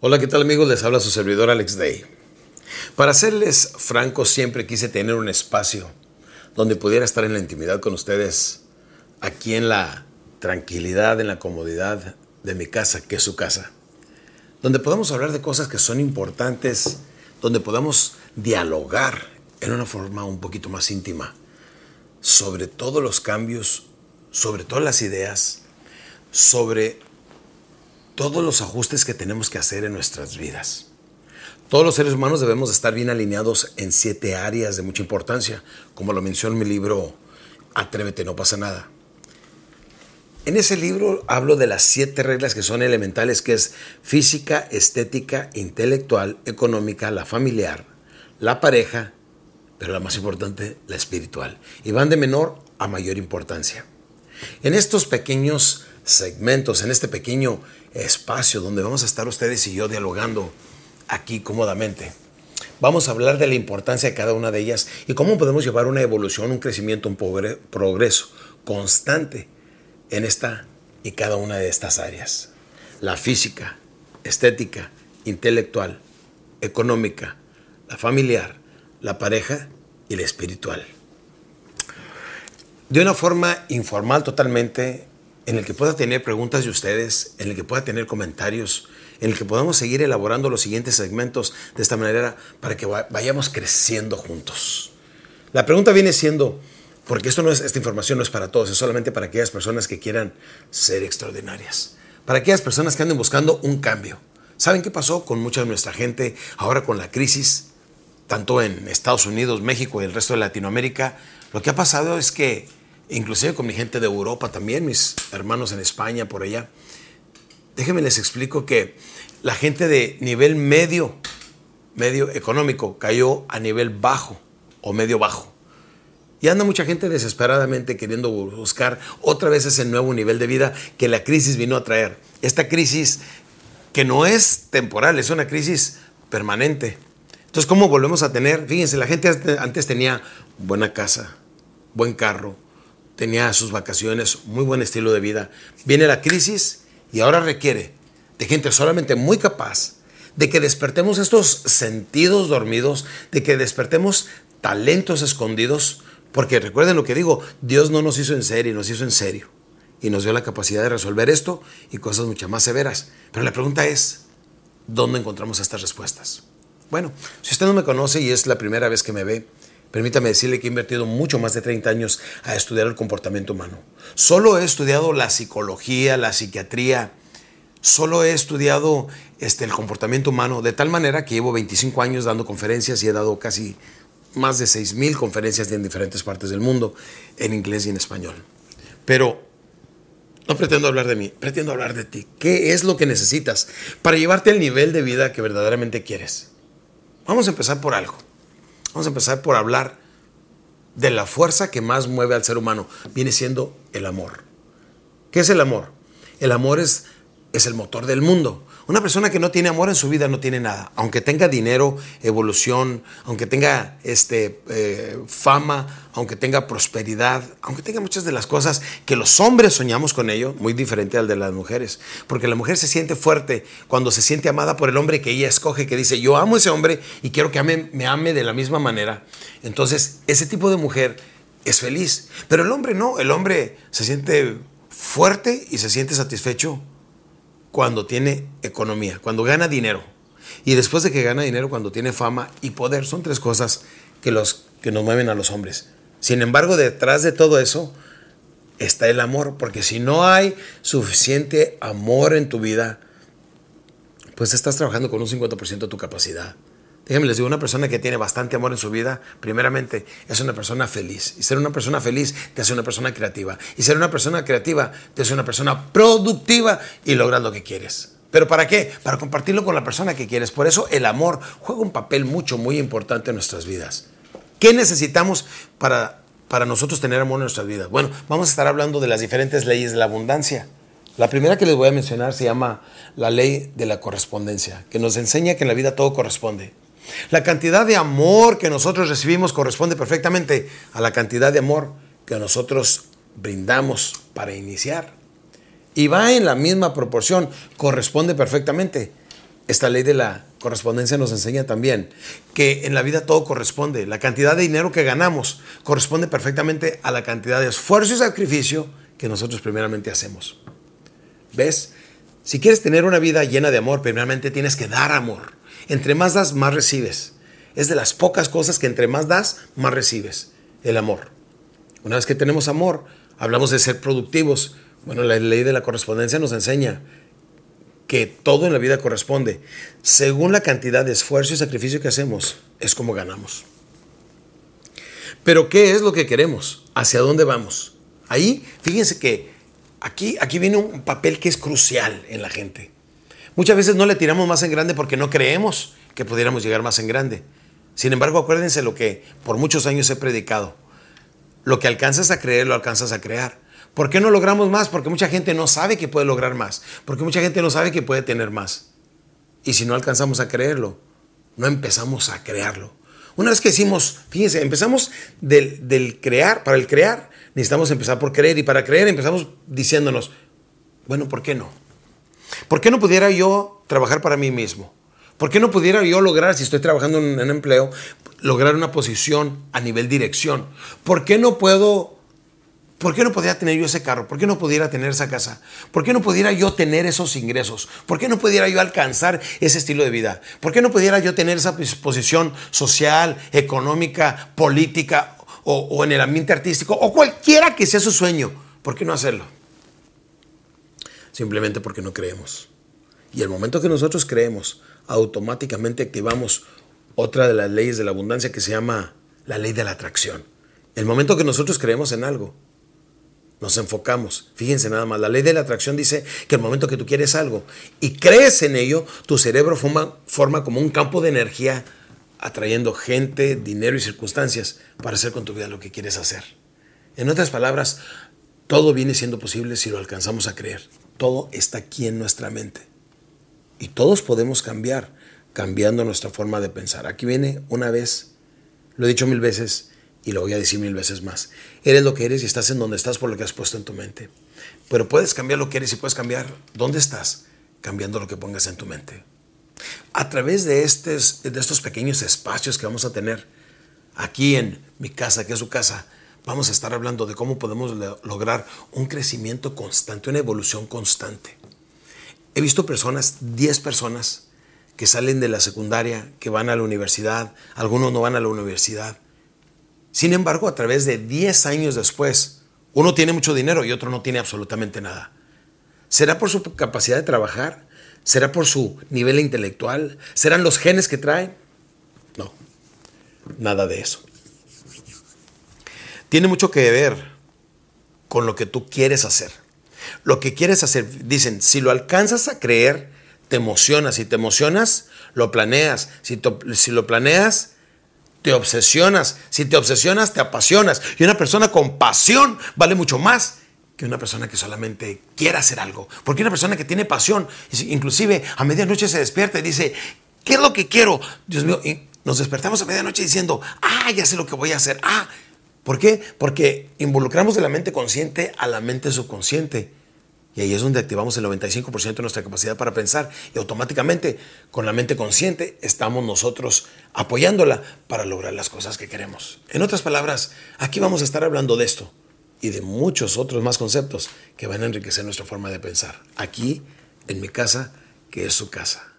Hola, ¿qué tal amigos? Les habla su servidor Alex Day. Para serles franco, siempre quise tener un espacio donde pudiera estar en la intimidad con ustedes, aquí en la tranquilidad, en la comodidad de mi casa, que es su casa. Donde podamos hablar de cosas que son importantes, donde podamos dialogar en una forma un poquito más íntima sobre todos los cambios, sobre todas las ideas, sobre todos los ajustes que tenemos que hacer en nuestras vidas. Todos los seres humanos debemos estar bien alineados en siete áreas de mucha importancia, como lo menciona en mi libro Atrévete, no pasa nada. En ese libro hablo de las siete reglas que son elementales, que es física, estética, intelectual, económica, la familiar, la pareja, pero la más importante, la espiritual. Y van de menor a mayor importancia. En estos pequeños segmentos, en este pequeño espacio donde vamos a estar ustedes y yo dialogando aquí cómodamente. Vamos a hablar de la importancia de cada una de ellas y cómo podemos llevar una evolución, un crecimiento, un progreso constante en esta y cada una de estas áreas. La física, estética, intelectual, económica, la familiar, la pareja y la espiritual. De una forma informal totalmente, en el que pueda tener preguntas de ustedes, en el que pueda tener comentarios, en el que podamos seguir elaborando los siguientes segmentos de esta manera para que vayamos creciendo juntos. La pregunta viene siendo, porque esto no es, esta información no es para todos, es solamente para aquellas personas que quieran ser extraordinarias, para aquellas personas que anden buscando un cambio. ¿Saben qué pasó con mucha de nuestra gente ahora con la crisis, tanto en Estados Unidos, México y el resto de Latinoamérica? Lo que ha pasado es que inclusive con mi gente de Europa también, mis hermanos en España, por allá. Déjenme les explico que la gente de nivel medio, medio económico, cayó a nivel bajo o medio bajo. Y anda mucha gente desesperadamente queriendo buscar otra vez ese nuevo nivel de vida que la crisis vino a traer. Esta crisis que no es temporal, es una crisis permanente. Entonces, ¿cómo volvemos a tener? Fíjense, la gente antes tenía buena casa, buen carro, tenía sus vacaciones, muy buen estilo de vida. Viene la crisis y ahora requiere de gente solamente muy capaz de que despertemos estos sentidos dormidos, de que despertemos talentos escondidos, porque recuerden lo que digo, Dios no nos hizo en serio, nos hizo en serio y nos dio la capacidad de resolver esto y cosas mucho más severas. Pero la pregunta es, ¿dónde encontramos estas respuestas? Bueno, si usted no me conoce y es la primera vez que me ve, Permítame decirle que he invertido mucho más de 30 años a estudiar el comportamiento humano. Solo he estudiado la psicología, la psiquiatría, solo he estudiado este, el comportamiento humano de tal manera que llevo 25 años dando conferencias y he dado casi más de 6.000 conferencias en diferentes partes del mundo, en inglés y en español. Pero no pretendo hablar de mí, pretendo hablar de ti. ¿Qué es lo que necesitas para llevarte al nivel de vida que verdaderamente quieres? Vamos a empezar por algo. Vamos a empezar por hablar de la fuerza que más mueve al ser humano. Viene siendo el amor. ¿Qué es el amor? El amor es, es el motor del mundo. Una persona que no tiene amor en su vida no tiene nada. Aunque tenga dinero, evolución, aunque tenga este, eh, fama, aunque tenga prosperidad, aunque tenga muchas de las cosas que los hombres soñamos con ello, muy diferente al de las mujeres. Porque la mujer se siente fuerte cuando se siente amada por el hombre que ella escoge, que dice, yo amo ese hombre y quiero que me ame de la misma manera. Entonces, ese tipo de mujer es feliz. Pero el hombre no, el hombre se siente fuerte y se siente satisfecho cuando tiene economía, cuando gana dinero. Y después de que gana dinero, cuando tiene fama y poder. Son tres cosas que, los, que nos mueven a los hombres. Sin embargo, detrás de todo eso está el amor, porque si no hay suficiente amor en tu vida, pues estás trabajando con un 50% de tu capacidad. Déjenme les digo, una persona que tiene bastante amor en su vida, primeramente, es una persona feliz. Y ser una persona feliz te hace una persona creativa. Y ser una persona creativa te hace una persona productiva y logras lo que quieres. ¿Pero para qué? Para compartirlo con la persona que quieres. Por eso el amor juega un papel mucho, muy importante en nuestras vidas. ¿Qué necesitamos para, para nosotros tener amor en nuestras vidas? Bueno, vamos a estar hablando de las diferentes leyes de la abundancia. La primera que les voy a mencionar se llama la ley de la correspondencia, que nos enseña que en la vida todo corresponde. La cantidad de amor que nosotros recibimos corresponde perfectamente a la cantidad de amor que nosotros brindamos para iniciar. Y va en la misma proporción, corresponde perfectamente esta ley de la correspondencia nos enseña también que en la vida todo corresponde. La cantidad de dinero que ganamos corresponde perfectamente a la cantidad de esfuerzo y sacrificio que nosotros primeramente hacemos. ¿Ves? Si quieres tener una vida llena de amor, primeramente tienes que dar amor. Entre más das, más recibes. Es de las pocas cosas que entre más das, más recibes. El amor. Una vez que tenemos amor, hablamos de ser productivos. Bueno, la ley de la correspondencia nos enseña que todo en la vida corresponde. Según la cantidad de esfuerzo y sacrificio que hacemos, es como ganamos. Pero ¿qué es lo que queremos? ¿Hacia dónde vamos? Ahí, fíjense que aquí, aquí viene un papel que es crucial en la gente. Muchas veces no le tiramos más en grande porque no creemos que pudiéramos llegar más en grande. Sin embargo, acuérdense lo que por muchos años he predicado. Lo que alcanzas a creer, lo alcanzas a crear. ¿Por qué no logramos más? Porque mucha gente no sabe que puede lograr más. Porque mucha gente no sabe que puede tener más. Y si no alcanzamos a creerlo, no empezamos a crearlo. Una vez que decimos, fíjense, empezamos del, del, crear, para el crear, necesitamos empezar por creer. Y para creer empezamos diciéndonos, bueno, ¿por qué no? ¿Por qué no pudiera yo trabajar para mí mismo? ¿Por qué no pudiera yo lograr, si estoy trabajando en un empleo, lograr una posición a nivel dirección? ¿Por qué no puedo ¿Por qué no podía tener yo ese carro? ¿Por qué no pudiera tener esa casa? ¿Por qué no pudiera yo tener esos ingresos? ¿Por qué no pudiera yo alcanzar ese estilo de vida? ¿Por qué no pudiera yo tener esa posición social, económica, política o, en el ambiente artístico o cualquiera que sea su sueño? ¿Por qué no hacerlo? Simplemente porque no creemos. Y el momento que nosotros creemos, automáticamente activamos otra de las leyes de la abundancia que se llama la ley de la atracción. El momento que nosotros creemos en algo, nos enfocamos. Fíjense nada más, la ley de la atracción dice que el momento que tú quieres algo y crees en ello, tu cerebro forma, forma como un campo de energía atrayendo gente, dinero y circunstancias para hacer con tu vida lo que quieres hacer. En otras palabras, todo viene siendo posible si lo alcanzamos a creer. Todo está aquí en nuestra mente. Y todos podemos cambiar, cambiando nuestra forma de pensar. Aquí viene una vez, lo he dicho mil veces, y lo voy a decir mil veces más. Eres lo que eres y estás en donde estás por lo que has puesto en tu mente. Pero puedes cambiar lo que eres y puedes cambiar dónde estás, cambiando lo que pongas en tu mente. A través de, estos, pequeños espacios que vamos a tener aquí en mi casa, que es su casa, vamos a estar hablando de cómo podemos lograr un crecimiento constante, una evolución constante. He visto personas, 10 personas, que salen de la secundaria, que van a la universidad, algunos no van a la universidad, sin embargo, a través de 10 años después, uno tiene mucho dinero y otro no tiene absolutamente nada. ¿Será por su capacidad de trabajar? ¿Será por su nivel intelectual? ¿Serán los genes que traen? No, nada de eso. Tiene mucho que ver con lo que tú quieres hacer. Lo que quieres hacer, dicen, si lo alcanzas a creer, te emocionas. Si te emocionas, lo planeas. Si, si lo planeas, te obsesionas. Si te obsesionas, te apasionas. Y una persona con pasión vale mucho más que una persona que solamente quiera hacer algo. Porque una persona que tiene pasión, inclusive a medianoche se despierta y dice, ¿qué es lo que quiero? Dios mío, y nos despertamos a medianoche diciendo, ah, ya sé lo que voy a hacer. Ah, ¿por qué? Porque involucramos de la mente consciente a la mente subconsciente. Y ahí es donde activamos el 95% de nuestra capacidad para pensar y automáticamente con la mente consciente estamos nosotros apoyándola para lograr las cosas que queremos. En otras palabras, aquí vamos a estar hablando de esto y de muchos otros más conceptos que van a enriquecer nuestra forma de pensar. Aquí, en mi casa, que es su casa.